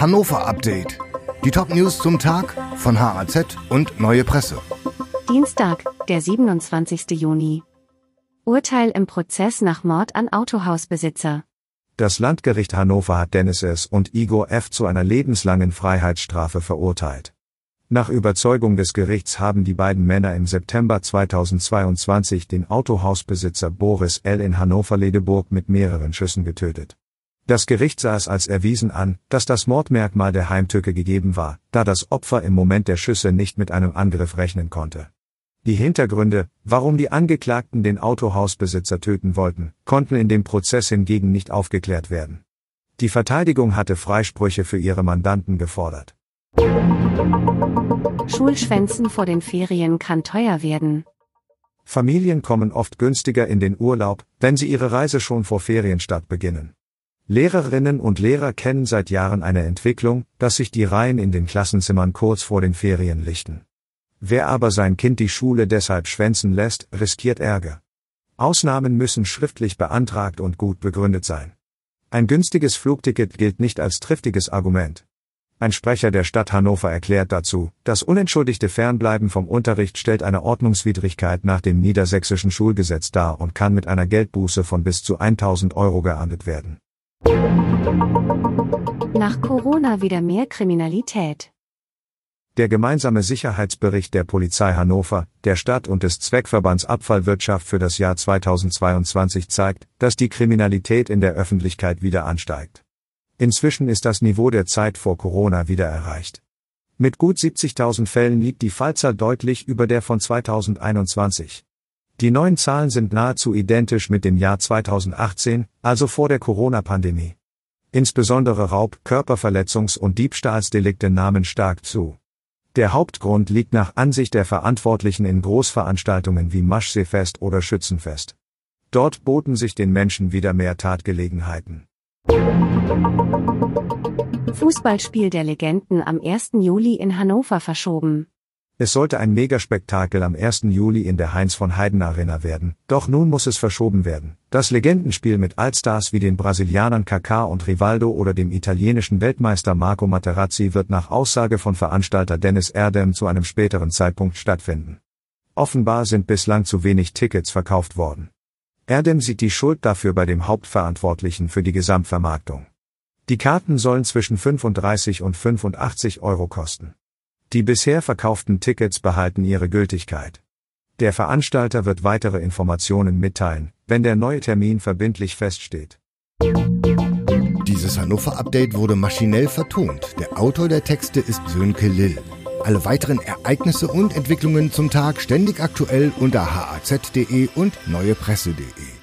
Hannover Update. Die Top-News zum Tag von HAZ und Neue Presse. Dienstag, der 27. Juni. Urteil im Prozess nach Mord an Autohausbesitzer. Das Landgericht Hannover hat Dennis S. und Igor F. zu einer lebenslangen Freiheitsstrafe verurteilt. Nach Überzeugung des Gerichts haben die beiden Männer im September 2022 den Autohausbesitzer Boris L. in Hannover-Ledeburg mit mehreren Schüssen getötet. Das Gericht sah es als erwiesen an, dass das Mordmerkmal der Heimtücke gegeben war, da das Opfer im Moment der Schüsse nicht mit einem Angriff rechnen konnte. Die Hintergründe, warum die Angeklagten den Autohausbesitzer töten wollten, konnten in dem Prozess hingegen nicht aufgeklärt werden. Die Verteidigung hatte Freisprüche für ihre Mandanten gefordert. Schulschwänzen vor den Ferien kann teuer werden. Familien kommen oft günstiger in den Urlaub, wenn sie ihre Reise schon vor Ferienstart beginnen. Lehrerinnen und Lehrer kennen seit Jahren eine Entwicklung, dass sich die Reihen in den Klassenzimmern kurz vor den Ferien lichten. Wer aber sein Kind die Schule deshalb schwänzen lässt, riskiert Ärger. Ausnahmen müssen schriftlich beantragt und gut begründet sein. Ein günstiges Flugticket gilt nicht als triftiges Argument. Ein Sprecher der Stadt Hannover erklärt dazu, das unentschuldigte Fernbleiben vom Unterricht stellt eine Ordnungswidrigkeit nach dem niedersächsischen Schulgesetz dar und kann mit einer Geldbuße von bis zu 1000 Euro geahndet werden. Nach Corona wieder mehr Kriminalität. Der gemeinsame Sicherheitsbericht der Polizei Hannover, der Stadt und des Zweckverbands Abfallwirtschaft für das Jahr 2022 zeigt, dass die Kriminalität in der Öffentlichkeit wieder ansteigt. Inzwischen ist das Niveau der Zeit vor Corona wieder erreicht. Mit gut 70.000 Fällen liegt die Fallzahl deutlich über der von 2021. Die neuen Zahlen sind nahezu identisch mit dem Jahr 2018, also vor der Corona-Pandemie. Insbesondere Raub, Körperverletzungs- und Diebstahlsdelikte nahmen stark zu. Der Hauptgrund liegt nach Ansicht der Verantwortlichen in Großveranstaltungen wie Maschseefest oder Schützenfest. Dort boten sich den Menschen wieder mehr Tatgelegenheiten. Fußballspiel der Legenden am 1. Juli in Hannover verschoben. Es sollte ein Megaspektakel am 1. Juli in der Heinz von Heiden Arena werden, doch nun muss es verschoben werden. Das Legendenspiel mit Allstars wie den Brasilianern Kaká und Rivaldo oder dem italienischen Weltmeister Marco Materazzi wird nach Aussage von Veranstalter Dennis Erdem zu einem späteren Zeitpunkt stattfinden. Offenbar sind bislang zu wenig Tickets verkauft worden. Erdem sieht die Schuld dafür bei dem Hauptverantwortlichen für die Gesamtvermarktung. Die Karten sollen zwischen 35 und 85 Euro kosten. Die bisher verkauften Tickets behalten ihre Gültigkeit. Der Veranstalter wird weitere Informationen mitteilen, wenn der neue Termin verbindlich feststeht. Dieses Hannover-Update wurde maschinell vertont. Der Autor der Texte ist Sönke Lill. Alle weiteren Ereignisse und Entwicklungen zum Tag ständig aktuell unter haz.de und neuepresse.de.